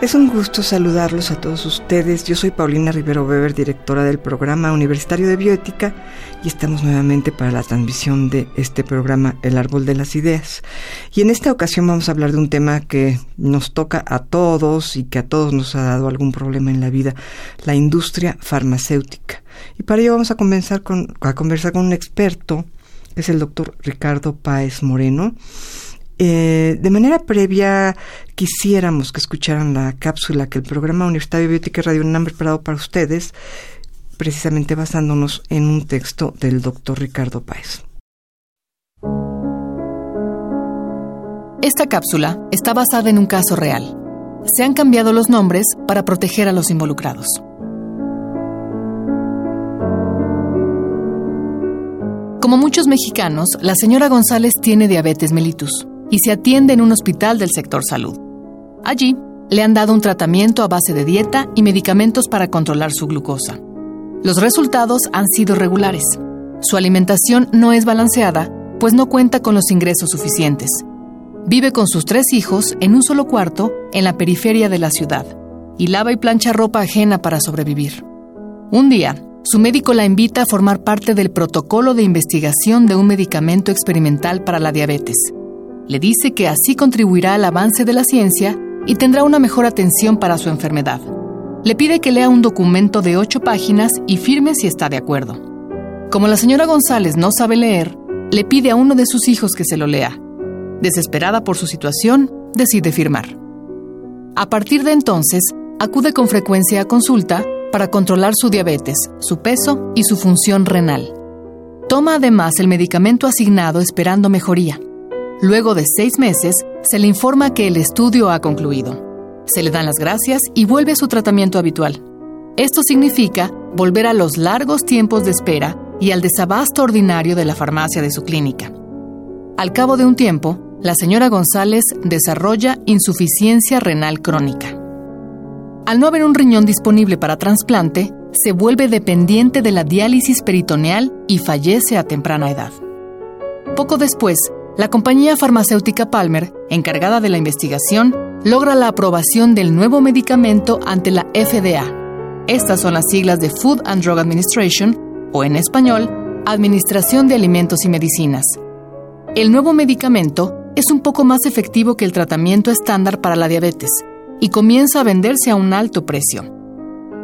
Es un gusto saludarlos a todos ustedes. Yo soy Paulina Rivero Weber, directora del programa Universitario de Bioética, y estamos nuevamente para la transmisión de este programa El Árbol de las Ideas. Y en esta ocasión vamos a hablar de un tema que nos toca a todos y que a todos nos ha dado algún problema en la vida, la industria farmacéutica. Y para ello vamos a, comenzar con, a conversar con un experto, es el doctor Ricardo Páez Moreno. Eh, de manera previa, quisiéramos que escucharan la cápsula que el programa Universitario de Biótica Radio UNAM preparado para ustedes, precisamente basándonos en un texto del doctor Ricardo Páez. Esta cápsula está basada en un caso real. Se han cambiado los nombres para proteger a los involucrados. Como muchos mexicanos, la señora González tiene diabetes mellitus y se atiende en un hospital del sector salud. Allí, le han dado un tratamiento a base de dieta y medicamentos para controlar su glucosa. Los resultados han sido regulares. Su alimentación no es balanceada, pues no cuenta con los ingresos suficientes. Vive con sus tres hijos en un solo cuarto en la periferia de la ciudad y lava y plancha ropa ajena para sobrevivir. Un día, su médico la invita a formar parte del protocolo de investigación de un medicamento experimental para la diabetes le dice que así contribuirá al avance de la ciencia y tendrá una mejor atención para su enfermedad. Le pide que lea un documento de ocho páginas y firme si está de acuerdo. Como la señora González no sabe leer, le pide a uno de sus hijos que se lo lea. Desesperada por su situación, decide firmar. A partir de entonces, acude con frecuencia a consulta para controlar su diabetes, su peso y su función renal. Toma además el medicamento asignado esperando mejoría. Luego de seis meses, se le informa que el estudio ha concluido. Se le dan las gracias y vuelve a su tratamiento habitual. Esto significa volver a los largos tiempos de espera y al desabasto ordinario de la farmacia de su clínica. Al cabo de un tiempo, la señora González desarrolla insuficiencia renal crónica. Al no haber un riñón disponible para trasplante, se vuelve dependiente de la diálisis peritoneal y fallece a temprana edad. Poco después, la compañía farmacéutica Palmer, encargada de la investigación, logra la aprobación del nuevo medicamento ante la FDA. Estas son las siglas de Food and Drug Administration, o en español, Administración de Alimentos y Medicinas. El nuevo medicamento es un poco más efectivo que el tratamiento estándar para la diabetes y comienza a venderse a un alto precio.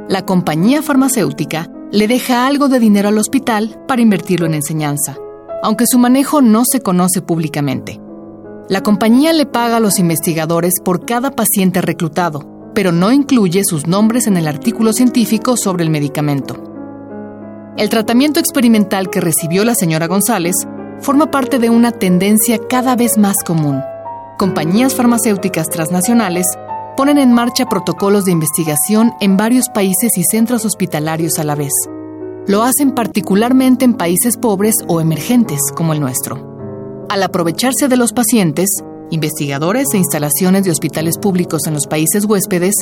La compañía farmacéutica le deja algo de dinero al hospital para invertirlo en enseñanza aunque su manejo no se conoce públicamente. La compañía le paga a los investigadores por cada paciente reclutado, pero no incluye sus nombres en el artículo científico sobre el medicamento. El tratamiento experimental que recibió la señora González forma parte de una tendencia cada vez más común. Compañías farmacéuticas transnacionales ponen en marcha protocolos de investigación en varios países y centros hospitalarios a la vez. Lo hacen particularmente en países pobres o emergentes como el nuestro. Al aprovecharse de los pacientes, investigadores e instalaciones de hospitales públicos en los países huéspedes,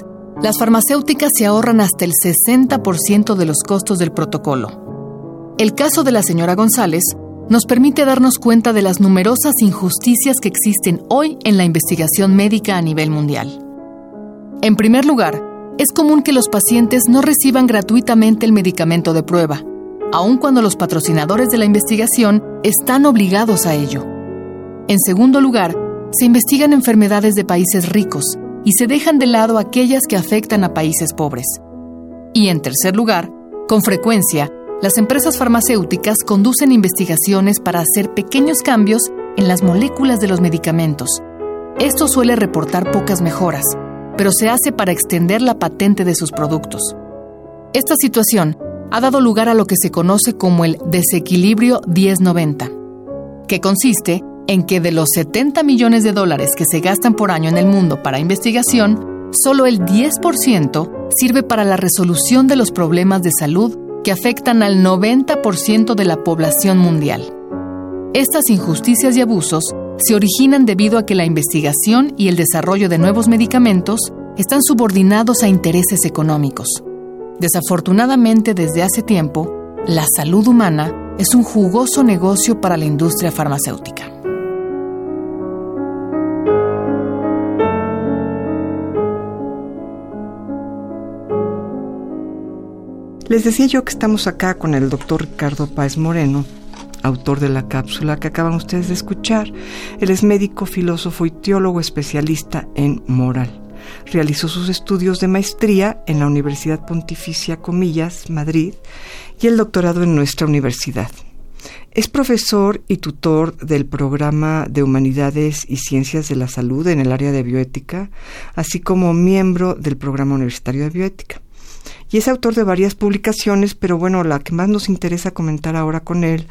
las farmacéuticas se ahorran hasta el 60% de los costos del protocolo. El caso de la señora González nos permite darnos cuenta de las numerosas injusticias que existen hoy en la investigación médica a nivel mundial. En primer lugar, es común que los pacientes no reciban gratuitamente el medicamento de prueba, aun cuando los patrocinadores de la investigación están obligados a ello. En segundo lugar, se investigan enfermedades de países ricos y se dejan de lado aquellas que afectan a países pobres. Y en tercer lugar, con frecuencia, las empresas farmacéuticas conducen investigaciones para hacer pequeños cambios en las moléculas de los medicamentos. Esto suele reportar pocas mejoras, pero se hace para extender la patente de sus productos. Esta situación ha dado lugar a lo que se conoce como el desequilibrio 1090, que consiste en que de los 70 millones de dólares que se gastan por año en el mundo para investigación, solo el 10% sirve para la resolución de los problemas de salud que afectan al 90% de la población mundial. Estas injusticias y abusos se originan debido a que la investigación y el desarrollo de nuevos medicamentos están subordinados a intereses económicos. Desafortunadamente, desde hace tiempo, la salud humana es un jugoso negocio para la industria farmacéutica. Les decía yo que estamos acá con el doctor Ricardo Páez Moreno, autor de la cápsula que acaban ustedes de escuchar. Él es médico, filósofo y teólogo especialista en moral. Realizó sus estudios de maestría en la Universidad Pontificia Comillas, Madrid, y el doctorado en nuestra universidad. Es profesor y tutor del programa de Humanidades y Ciencias de la Salud en el área de bioética, así como miembro del programa universitario de bioética y es autor de varias publicaciones, pero bueno, la que más nos interesa comentar ahora con él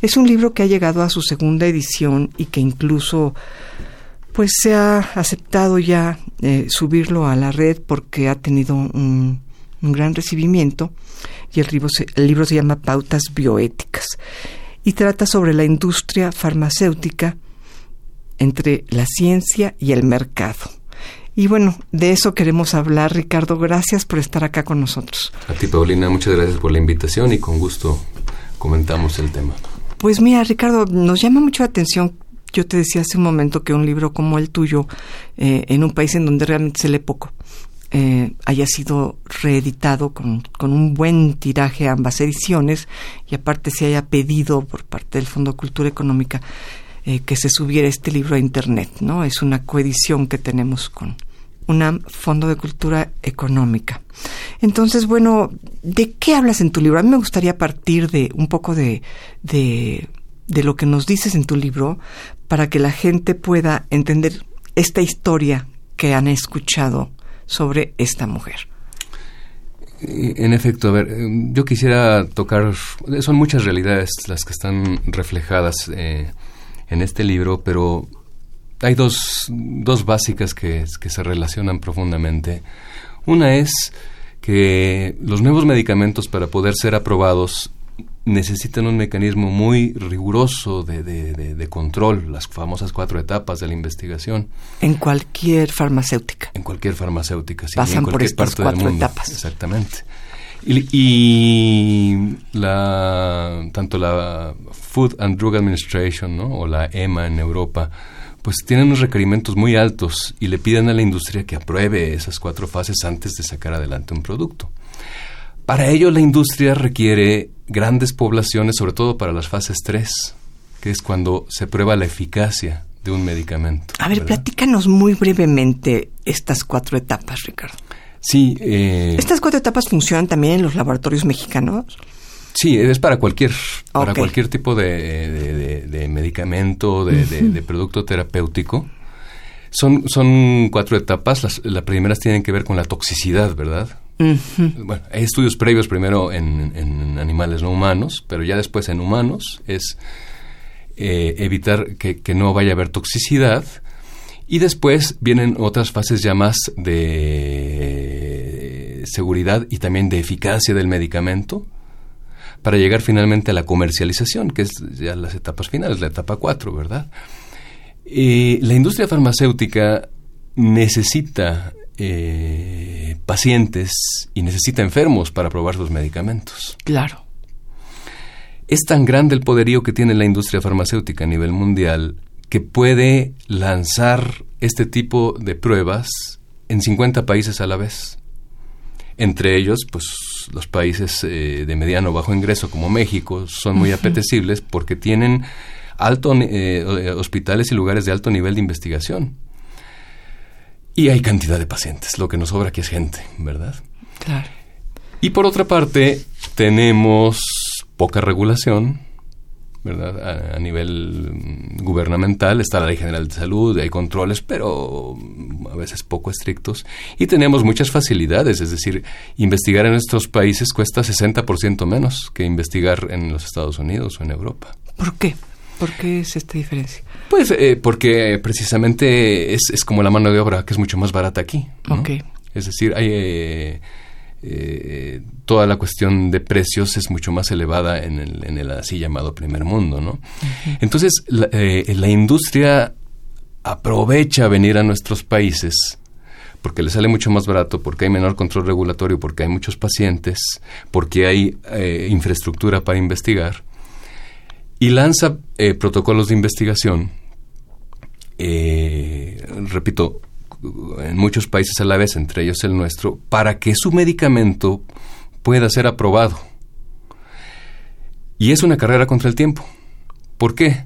es un libro que ha llegado a su segunda edición y que incluso pues se ha aceptado ya eh, subirlo a la red porque ha tenido un, gran recibimiento y el libro, el libro se llama Pautas Bioéticas y trata sobre la industria farmacéutica entre la ciencia y el mercado. Y bueno, de eso queremos hablar. Ricardo, gracias por estar acá con nosotros. A ti, Paulina, muchas gracias por la invitación y con gusto comentamos el tema. Pues mira, Ricardo, nos llama mucho la atención. Yo te decía hace un momento que un libro como el tuyo, eh, en un país en donde realmente se lee poco, eh, haya sido reeditado con, con, un buen tiraje ambas ediciones y aparte se haya pedido por parte del Fondo de Cultura Económica eh, que se subiera este libro a Internet, ¿no? Es una coedición que tenemos con un Fondo de Cultura Económica. Entonces, bueno, ¿de qué hablas en tu libro? A mí me gustaría partir de un poco de, de, lo que nos dices en tu libro para que la gente pueda entender esta historia que han escuchado sobre esta mujer. En efecto, a ver, yo quisiera tocar, son muchas realidades las que están reflejadas eh, en este libro, pero hay dos, dos básicas que, que se relacionan profundamente. Una es que los nuevos medicamentos para poder ser aprobados necesitan un mecanismo muy riguroso de, de, control, las famosas cuatro etapas de la investigación. En cualquier farmacéutica. En cualquier farmacéutica, sí. Pasan en por estas parte cuatro del mundo. etapas. Exactamente. Y, y, la, tanto la Food and Drug Administration ¿no? o la EMA en Europa, pues tienen unos requerimientos muy altos y le piden a la industria que apruebe esas cuatro fases antes de sacar adelante un producto. Para ello la industria requiere grandes poblaciones, sobre todo para las fases 3, que es cuando se prueba la eficacia de un medicamento. A ver, ¿verdad? platícanos muy brevemente estas cuatro etapas, Ricardo. Sí. Eh, ¿Estas cuatro etapas funcionan también en los laboratorios mexicanos? Sí, es para cualquier, para cualquier tipo de, de- de- de medicamento, de, producto terapéutico. Son, son cuatro etapas. Las, las primeras tienen que ver con la toxicidad, ¿verdad? Bueno, hay estudios previos primero en, en animales no humanos, pero ya después en humanos es eh, evitar que, que no vaya a haber toxicidad. Y después vienen otras fases ya más de seguridad y también de eficacia del medicamento para llegar finalmente a la comercialización, que es ya las etapas finales, la etapa 4, ¿verdad? Eh, la industria farmacéutica necesita eh, pacientes y necesita enfermos para probar sus medicamentos. Claro. Es tan grande el poderío que tiene la industria farmacéutica a nivel mundial que puede lanzar este tipo de pruebas en 50 países a la vez. Entre ellos, pues los países eh, de mediano o bajo ingreso como México son muy apetecibles porque tienen alto, eh, hospitales y lugares de alto nivel de investigación. Y hay cantidad de pacientes, lo que nos sobra aquí es gente, ¿verdad? Claro. Y por otra parte, tenemos poca regulación, ¿verdad? A, nivel mm, gubernamental está la Ley General de Salud, hay controles, pero a veces poco estrictos. Y tenemos muchas facilidades, es decir, investigar en nuestros países cuesta 60% menos que investigar en los Estados Unidos o en Europa. ¿Por qué? ¿Por qué es esta diferencia? Pues eh, porque precisamente es, es, como la mano de obra, que es mucho más barata aquí. Es decir, hay... Eh, eh, toda la cuestión de precios es mucho más elevada en el, así llamado primer mundo, ¿no? Entonces, eh, la, industria aprovecha venir a nuestros países porque le sale mucho más barato, porque hay menor control regulatorio, porque hay muchos pacientes, porque hay eh, infraestructura para investigar, y lanza protocolos de investigación, repito, en muchos países a la vez, entre ellos el nuestro, para que su medicamento pueda ser aprobado. Y es una carrera contra el tiempo. ¿Por qué?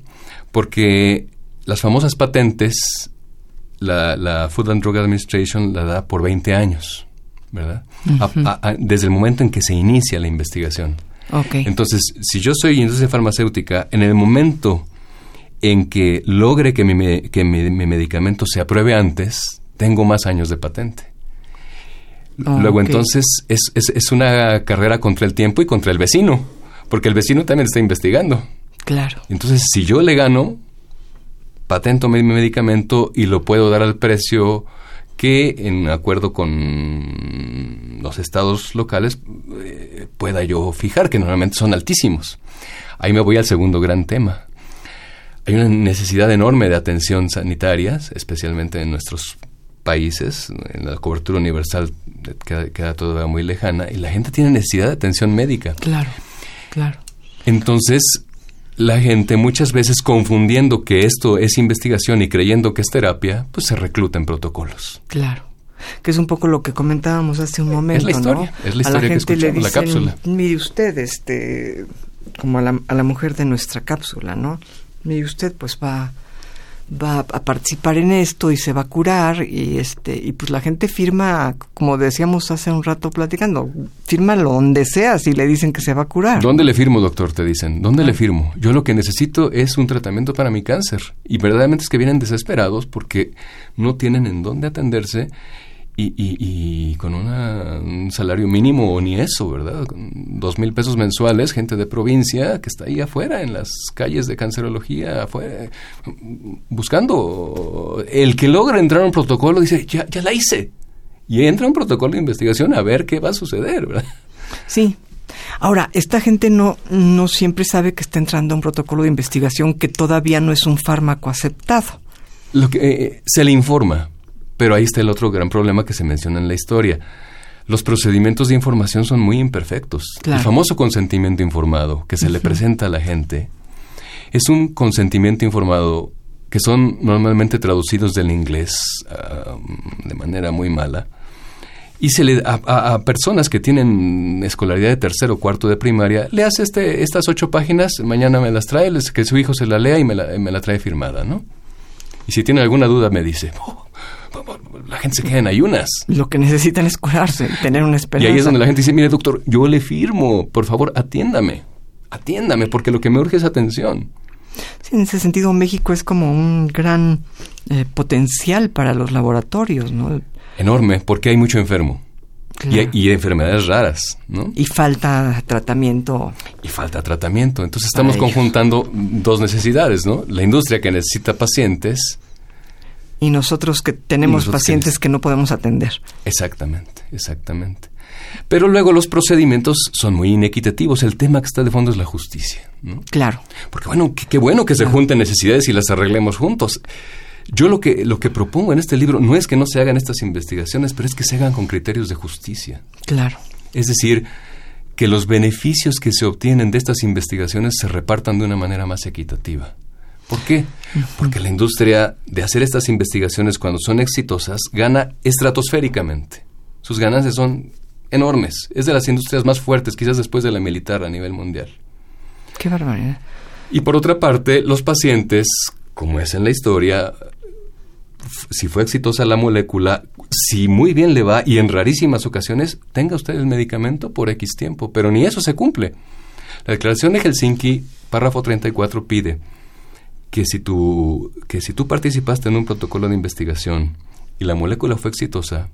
Porque las famosas patentes, la, Food and Drug Administration la da por 20 años, ¿verdad? desde el momento en que se inicia la investigación. Entonces, si yo soy industria farmacéutica, en el momento en que logre que mi, que mi medicamento se apruebe antes, tengo más años de patente. Ah, Luego entonces es, es, es, una carrera contra el tiempo y contra el vecino, porque el vecino también está investigando. Claro. Entonces, si yo le gano, patento mi medicamento y lo puedo dar al precio que, en acuerdo con los estados locales, eh, pueda yo fijar, que normalmente son altísimos. Ahí me voy al segundo gran tema. Hay una necesidad enorme de atención sanitaria, especialmente en nuestros países, en la cobertura universal queda, queda todavía muy lejana y la gente tiene necesidad de atención médica. Claro, claro. Entonces, la gente muchas veces confundiendo que esto es investigación y creyendo que es terapia, pues se recluta en protocolos. Claro. Que es un poco lo que comentábamos hace un momento, es la historia, Es la historia que escuchamos, la cápsula. Mire usted, este, como a la, a la mujer de nuestra cápsula, ¿no? Mire usted, pues va va a participar en esto y se va a curar y este y pues la gente firma como decíamos hace un rato platicando firma donde sea si le dicen que se va a curar. Dónde le firmo doctor te dicen dónde le ah. firmo yo lo que necesito es un tratamiento para mi cáncer. Y verdaderamente es que vienen desesperados porque no tienen en dónde atenderse y, y, con un salario mínimo o ni eso, ¿verdad? dos mil pesos mensuales, gente de provincia que está ahí afuera en las calles de cancerología, afuera, buscando. El que logra entrar a un protocolo dice, ya, ya la hice. Y entra a un protocolo de investigación a ver qué va a suceder, ¿verdad? Sí, Ahora, esta gente no, no siempre sabe que está entrando a un protocolo de investigación que todavía no es un fármaco aceptado. Lo que eh, se le informa, pero ahí está el otro gran problema que se menciona en la historia. Los procedimientos de información son muy imperfectos. El famoso consentimiento informado que se le presenta a la gente es un consentimiento informado que son normalmente traducidos del inglés de manera muy mala y se le a, personas que tienen escolaridad de tercero o cuarto de primaria le hace este estas ocho páginas mañana me las trae que su hijo se la lea y me la, me la trae firmada no y si tiene alguna duda me dice oh, la gente se queda en ayunas. Lo que necesitan es curarse, tener una esperanza. Y ahí es donde la gente dice, mire doctor, yo le firmo, por favor, atiéndame, atiéndame, porque lo que me urge es atención. Sí, en ese sentido México es como un gran eh, potencial para los laboratorios, ¿no? Enorme, porque hay mucho enfermo. Y, enfermedades raras, ¿no? Y falta tratamiento. Y falta tratamiento. Entonces estamos conjuntando dos necesidades, ¿no? La industria que necesita pacientes y nosotros que tenemos pacientes que no podemos atender. Exactamente, exactamente. Pero luego los procedimientos son muy inequitativos. El tema que está de fondo es la justicia. ¿no? Claro. Porque bueno, qué, bueno que se junten necesidades y las arreglemos juntos. Yo lo que, lo que propongo en este libro no es que no se hagan estas investigaciones, pero es que se hagan con criterios de justicia. Claro. Es decir, que los beneficios que se obtienen de estas investigaciones se repartan de una manera más equitativa. ¿Por qué? Porque la industria de hacer estas investigaciones cuando son exitosas gana estratosféricamente. Sus ganancias son enormes. Es de las industrias más fuertes, quizás después de la militar a nivel mundial. Qué barbaridad. Y por otra parte, los pacientes, como es en la historia, si fue exitosa la molécula, si muy bien le va y en rarísimas ocasiones, tenga usted el medicamento por X tiempo, pero ni eso se cumple. La declaración de Helsinki párrafo 34 pide que si tú, que si tú participaste en un protocolo de investigación y la molécula fue exitosa,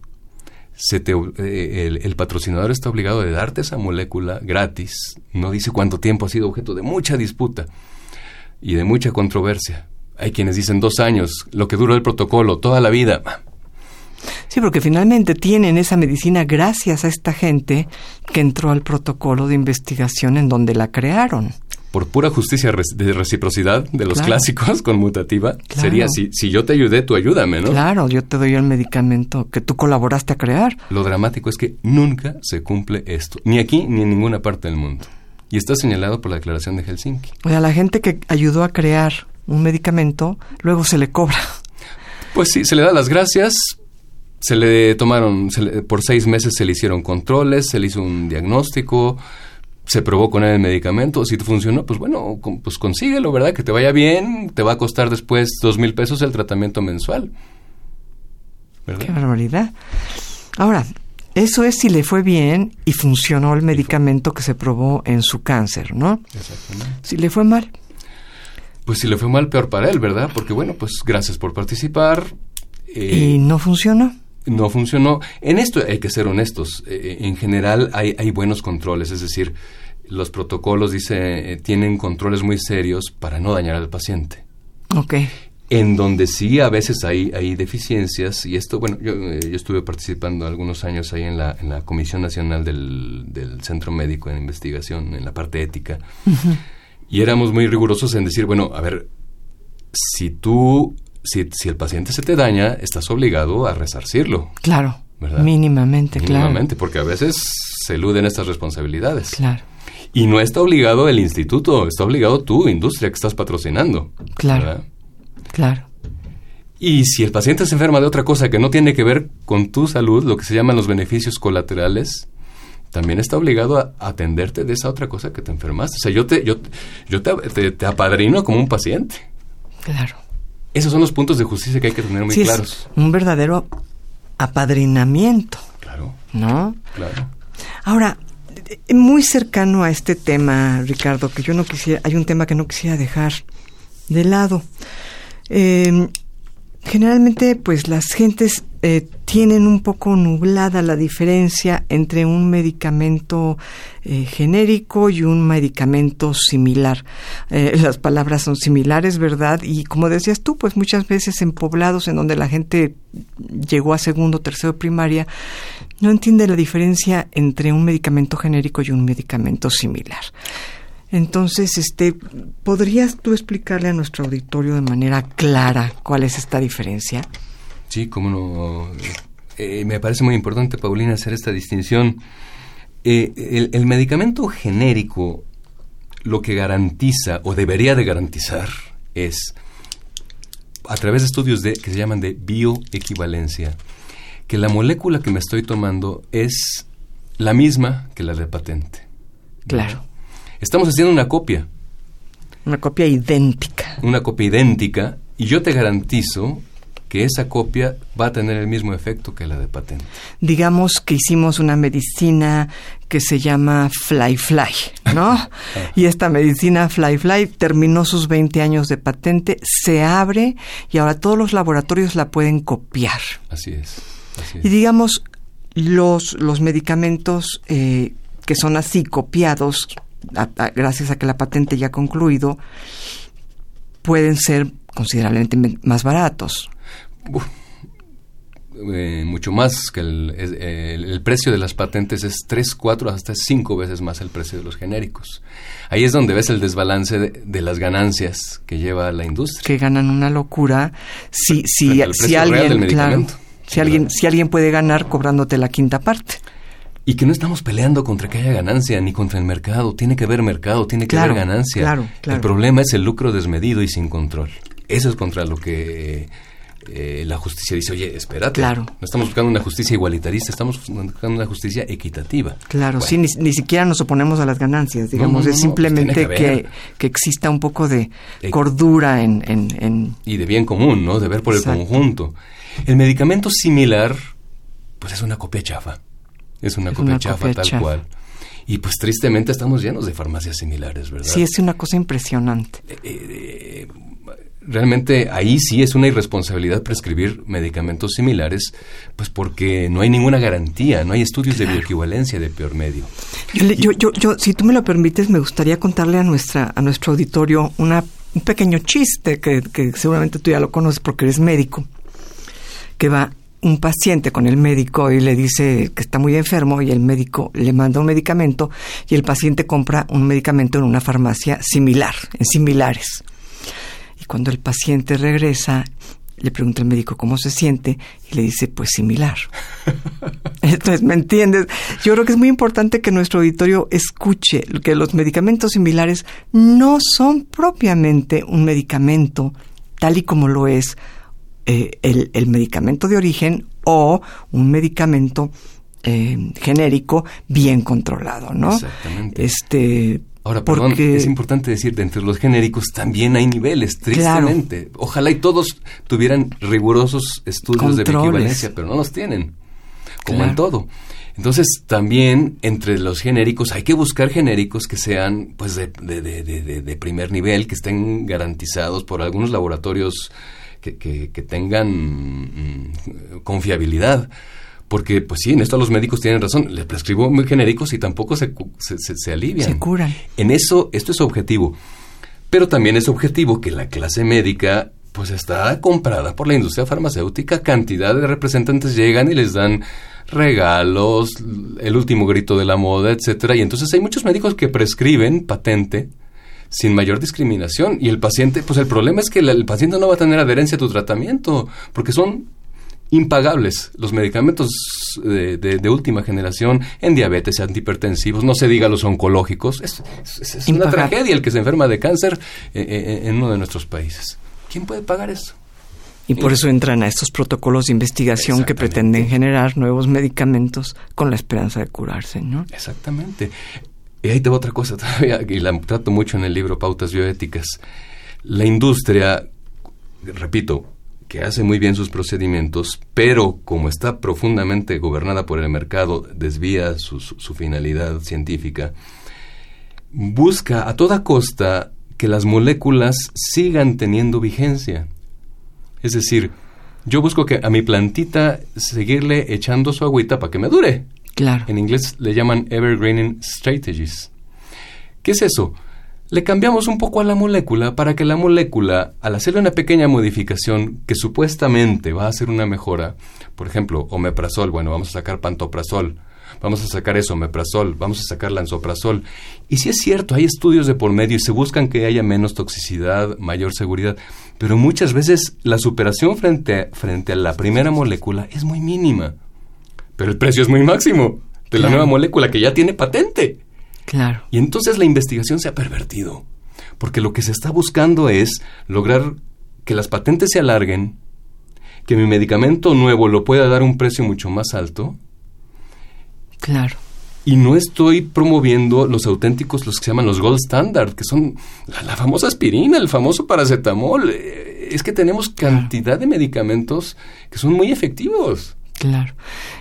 se te, eh, el, patrocinador está obligado de darte esa molécula gratis. No dice cuánto tiempo ha sido objeto de mucha disputa y de mucha controversia. Hay quienes dicen dos años, lo que duró el protocolo, toda la vida. Sí, porque finalmente tienen esa medicina gracias a esta gente que entró al protocolo de investigación en donde la crearon por pura justicia de reciprocidad de los clásicos con mutativa, sería si, si yo te ayudé, tú ayúdame, ¿no? Claro, yo te doy el medicamento que tú colaboraste a crear. Lo dramático es que nunca se cumple esto, ni aquí ni en ninguna parte del mundo. Y está señalado por la Declaración de Helsinki. O sea, la gente que ayudó a crear un medicamento, luego se le cobra. Pues sí, se le da las gracias, se le tomaron, por seis meses se le hicieron controles, se le hizo un diagnóstico, se probó con él el medicamento, si te funcionó, pues bueno, pues consíguelo, ¿verdad? Que te vaya bien, te va a costar después dos mil pesos el tratamiento mensual. Qué barbaridad. Ahora, eso es si le fue bien y funcionó el medicamento que se probó en su cáncer, ¿no? Exactamente. Si le fue mal. Pues si le fue mal, peor para él, ¿verdad? Porque bueno, pues gracias por participar. Eh, ¿Y no funcionó? No funcionó. En esto hay que ser honestos. Eh, en general hay, hay, buenos controles, es decir, los protocolos, dice, eh, tienen controles muy serios para no dañar al paciente. Ok. En donde sí a veces hay, hay deficiencias, y esto, bueno, yo, eh, yo estuve participando algunos años ahí en la, en la Comisión Nacional del, del Centro Médico en Investigación, en la parte ética, y éramos muy rigurosos en decir, bueno, a ver, si tú si, si, el paciente se te daña, estás obligado a resarcirlo. Claro. ¿verdad? Mínimamente, claro. Mínimamente, porque a veces se eluden estas responsabilidades. Claro. Y no está obligado el instituto, está obligado tú, industria que estás patrocinando. Claro. Claro. Y si el paciente se enferma de otra cosa que no tiene que ver con tu salud, lo que se llaman los beneficios colaterales, también está obligado a atenderte de esa otra cosa que te enfermaste. O sea, yo te, yo, yo te, te apadrino como un paciente. Claro. Esos son los puntos de justicia que hay que tener muy claros. un verdadero apadrinamiento. Claro. ¿No? Claro. Ahora, muy cercano a este tema, Ricardo, que yo no quisiera, hay un tema que no quisiera dejar de lado. Eh, generalmente, pues las gentes eh, tienen un poco nublada la diferencia entre un medicamento eh, genérico y un medicamento similar. Eh, las palabras son similares, ¿verdad? Y como decías tú, pues muchas veces en poblados en donde la gente llegó a segundo, tercero primaria, no entiende la diferencia entre un medicamento genérico y un medicamento similar. Entonces, este, ¿podrías tú explicarle a nuestro auditorio de manera clara cuál es esta diferencia? Sí, cómo no. Eh, me parece muy importante, Paulina, hacer esta distinción. Eh, el, medicamento genérico lo que garantiza o debería de garantizar es, a través de estudios de, que se llaman de bioequivalencia, que la molécula que me estoy tomando es la misma que la de patente. Claro. Estamos haciendo una copia. Una copia idéntica. Una copia idéntica y yo te garantizo que esa copia va a tener el mismo efecto que la de patente. Digamos que hicimos una medicina que se llama Fly Fly, ¿no? Ah. y esta medicina Fly Fly terminó sus 20 años de patente, se abre y ahora todos los laboratorios la pueden copiar. Así es. Y digamos, los, los medicamentos eh, que son así copiados, gracias a que la patente ya ha concluido, pueden ser considerablemente más baratos. Eh, mucho más que el, el, precio de las patentes es 3, 4, hasta 5 veces más el precio de los genéricos. Ahí es donde ves el desbalance de, las ganancias que lleva la industria. Que ganan una locura si, si, si alguien, si alguien, si alguien puede ganar cobrándote la quinta parte. Y que no estamos peleando contra que haya ganancia ni contra el mercado. Tiene que haber mercado, tiene que haber ganancia. Claro, El problema es el lucro desmedido y sin control. Eso es contra lo que eh, la justicia dice, oye, espérate, claro. no estamos buscando una justicia igualitarista, estamos buscando una justicia equitativa. Claro, sí, ni, siquiera nos oponemos a las ganancias, digamos, es simplemente que, que, exista un poco de cordura en, en, Y de bien común, ¿no? De ver por el conjunto. El medicamento similar, pues es una copia chafa, es una copia chafa tal cual. Y pues tristemente estamos llenos de farmacias similares, ¿verdad? Sí, es una cosa impresionante. Eh, eh, realmente ahí sí es una irresponsabilidad prescribir medicamentos similares, pues porque no hay ninguna garantía, no hay estudios de bioequivalencia de peor medio. Yo, yo, yo, si tú me lo permites, me gustaría contarle a nuestra, a nuestro auditorio una, un pequeño chiste que, que seguramente tú ya lo conoces porque eres médico, que va un paciente con el médico y le dice que está muy enfermo y el médico le manda un medicamento y el paciente compra un medicamento en una farmacia similar, en similares. Cuando el paciente regresa, le pregunta al médico cómo se siente y le dice, pues similar. Entonces, ¿me entiendes? Yo creo que es muy importante que nuestro auditorio escuche que los medicamentos similares no son propiamente un medicamento tal y como lo es eh, el, medicamento de origen o un medicamento eh, genérico bien controlado, ¿no? Exactamente. Este, Ahora, perdón, es importante decir, de entre los genéricos también hay niveles, tristemente. Ojalá y todos tuvieran rigurosos estudios de equivalencia, pero no los tienen, como en todo. Entonces, también entre los genéricos hay que buscar genéricos que sean pues de, de, de, de primer nivel, que estén garantizados por algunos laboratorios que, que, tengan mm, confiabilidad. Porque, pues sí, en esto los médicos tienen razón. Les prescribo muy genéricos y tampoco se, se, se, alivian. Se curan. En eso, esto es objetivo. Pero también es objetivo que la clase médica pues está comprada por la industria farmacéutica. Cantidad de representantes llegan y les dan regalos, el último grito de la moda, etcétera. Y entonces hay muchos médicos que prescriben patente sin mayor discriminación. Y el paciente, pues el problema es que el, paciente no va a tener adherencia a tu tratamiento, porque son impagables los medicamentos de, de, última generación en diabetes, antihipertensivos, no se diga los oncológicos. Es, es, una tragedia el que se enferma de cáncer eh, eh, en uno de nuestros países. ¿Quién puede pagar eso? Y por eso entran a estos protocolos de investigación que pretenden generar nuevos medicamentos con la esperanza de curarse, ¿no? Exactamente. Y ahí te otra cosa todavía, y la trato mucho en el libro Pautas Bioéticas. La industria, repito, que hace muy bien sus procedimientos, pero como está profundamente gobernada por el mercado, desvía su, su finalidad científica, busca a toda costa que las moléculas sigan teniendo vigencia. Es decir, yo busco que a mi plantita seguirle echando su agüita para que me dure. En inglés le llaman evergreening strategies. ¿Qué es eso? Le cambiamos un poco a la molécula para que la molécula, al hacerle una pequeña modificación que supuestamente va a hacer una mejora, por ejemplo, omeprazol, bueno, vamos a sacar pantoprazol, vamos a sacar eso, omeprazol, vamos a sacar lanzoprazol. Y si es cierto, hay estudios de por medio y se buscan que haya menos toxicidad, mayor seguridad, pero muchas veces la superación frente, frente a la primera molécula es muy mínima pero el precio es muy máximo de la nueva molécula que ya tiene patente. Claro. Y entonces la investigación se ha pervertido, porque lo que se está buscando es lograr que las patentes se alarguen, que mi medicamento nuevo lo pueda dar un precio mucho más alto. Claro. Y no estoy promoviendo los auténticos, los que se llaman los gold standard, que son la, famosa aspirina, el famoso paracetamol. Eh, es que tenemos cantidad de medicamentos que son muy efectivos. Claro.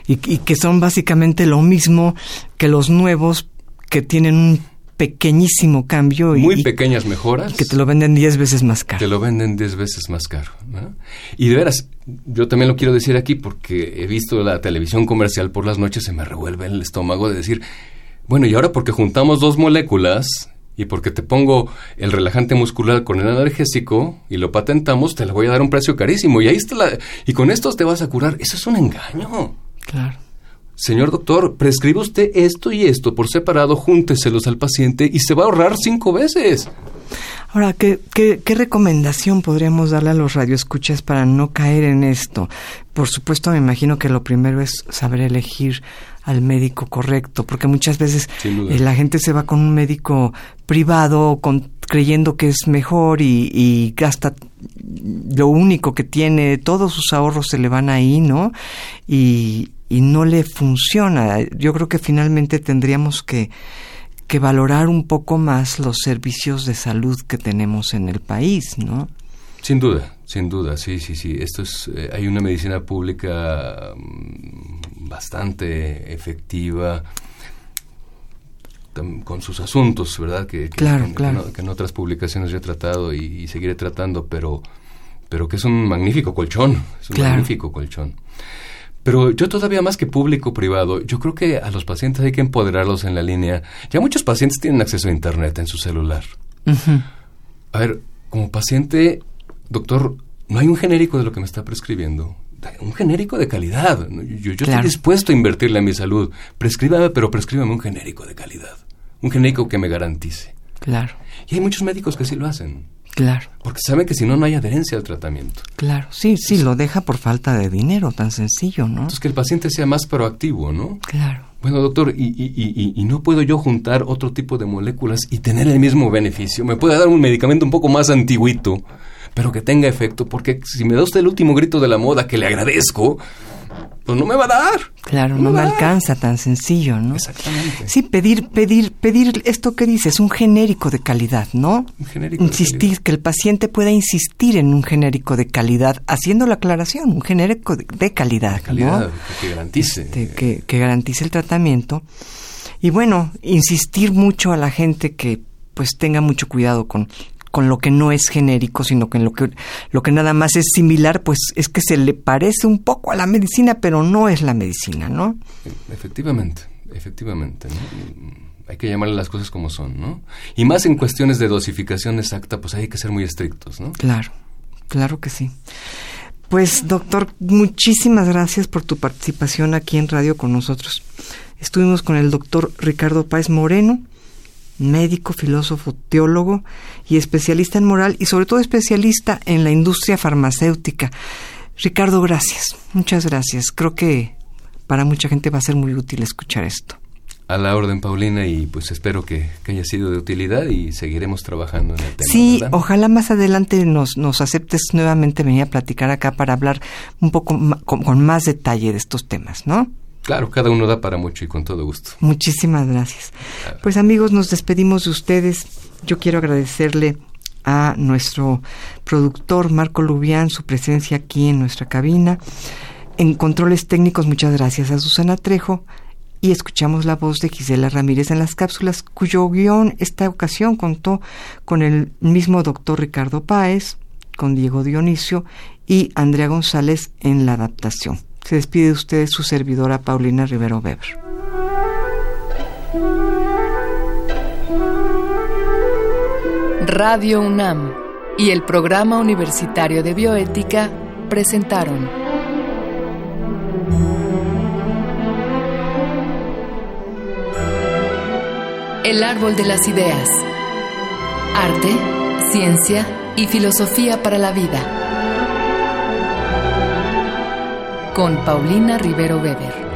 Y, que son básicamente lo mismo que los nuevos que tienen un pequeñísimo cambio. Y, Muy pequeñas mejoras. Que te lo venden 10 veces más caro. Te lo venden 10 veces más caro. Y de veras, yo también lo quiero decir aquí porque he visto la televisión comercial por las noches, se me revuelve el estómago de decir, bueno, y ahora porque juntamos dos moléculas y porque te pongo el relajante muscular con el analgésico y lo patentamos, te la voy a dar un precio carísimo. Y ahí está la, y con estos te vas a curar. Eso es un engaño. Claro. Señor doctor, prescribe usted esto y esto por separado, júnteselos al paciente y se va a ahorrar cinco veces. Ahora, ¿qué, qué, qué recomendación podríamos darle a los radioescuchas para no caer en esto? Por supuesto, me imagino que lo primero es saber elegir al médico correcto, porque muchas veces eh, la gente se va con un médico privado con, creyendo que es mejor y, gasta lo único que tiene, todos sus ahorros se le van ahí, ¿no? Y, y no le funciona. Yo creo que finalmente tendríamos que, que valorar un poco más los servicios de salud que tenemos en el país, ¿no? Sin duda, sin duda, sí, sí, sí. Esto es, eh, hay una medicina pública mm, bastante efectiva. con sus asuntos, ¿verdad? Que, claro, que, claro. Que, en otras publicaciones yo he tratado y, seguiré tratando, pero, pero que es un magnífico colchón, es un magnífico colchón. Pero yo todavía más que público privado, yo creo que a los pacientes hay que empoderarlos en la línea. Ya muchos pacientes tienen acceso a Internet en su celular. A ver, como paciente, doctor, no hay un genérico de lo que me está prescribiendo. Un genérico de calidad. Yo, estoy dispuesto a invertirle a mi salud. Prescríbame, pero prescríbame un genérico de calidad. Un genérico que me garantice. Claro. Y hay muchos médicos que sí lo hacen. Claro. Porque saben que si no, no hay adherencia al tratamiento. Claro, sí, sí, lo deja por falta de dinero, tan sencillo, ¿no? Entonces, que el paciente sea más proactivo, ¿no? Claro. Bueno, doctor, y, y, y, y, no puedo yo juntar otro tipo de moléculas y tener el mismo beneficio? ¿Me puede dar un medicamento un poco más antiguito, pero que tenga efecto? Porque si me da usted el último grito de la moda, que le agradezco, pues no me va a dar. Claro, no, me, alcanza tan sencillo, ¿no? Exactamente. Sí, pedir, pedir, pedir esto que dices, un genérico de calidad, ¿no? Un genérico Insistir, que el paciente pueda insistir en un genérico de calidad, haciendo la aclaración, un genérico de, calidad, de calidad que garantice. Este, que, que garantice el tratamiento. Y bueno, insistir mucho a la gente que pues tenga mucho cuidado con con lo que no es genérico, sino que lo que lo que nada más es similar, pues es que se le parece un poco a la medicina, pero no es la medicina, ¿no? Efectivamente, efectivamente. Hay que llamarle las cosas como son, ¿no? Y más en cuestiones de dosificación exacta, pues hay que ser muy estrictos, ¿no? Claro, claro que sí. Pues doctor, muchísimas gracias por tu participación aquí en radio con nosotros. Estuvimos con el doctor Ricardo Páez Moreno, médico, filósofo, teólogo y especialista en moral y sobre todo especialista en la industria farmacéutica. Ricardo, gracias, muchas gracias. Creo que para mucha gente va a ser muy útil escuchar esto. A la orden, Paulina, y pues espero que, haya sido de utilidad y seguiremos trabajando en el tema. Sí, ojalá más adelante nos, nos aceptes nuevamente venir a platicar acá para hablar un poco con más detalle de estos temas, ¿no? Claro, cada uno da para mucho y con todo gusto. Muchísimas gracias. Pues amigos, nos despedimos de ustedes. Yo quiero agradecerle a nuestro productor Marco Lubián su presencia aquí en nuestra cabina. En controles técnicos, muchas gracias a Susana Trejo. Y escuchamos la voz de Gisela Ramírez en las cápsulas, cuyo guion esta ocasión contó con el mismo doctor Ricardo Páez, con Diego Dionisio y Andrea González en la adaptación. Se despide de ustedes su servidora Paulina Rivero Weber. Radio UNAM y el Programa Universitario de Bioética presentaron El Árbol de las Ideas. Arte, ciencia y filosofía para la vida con Paulina Rivero Weber.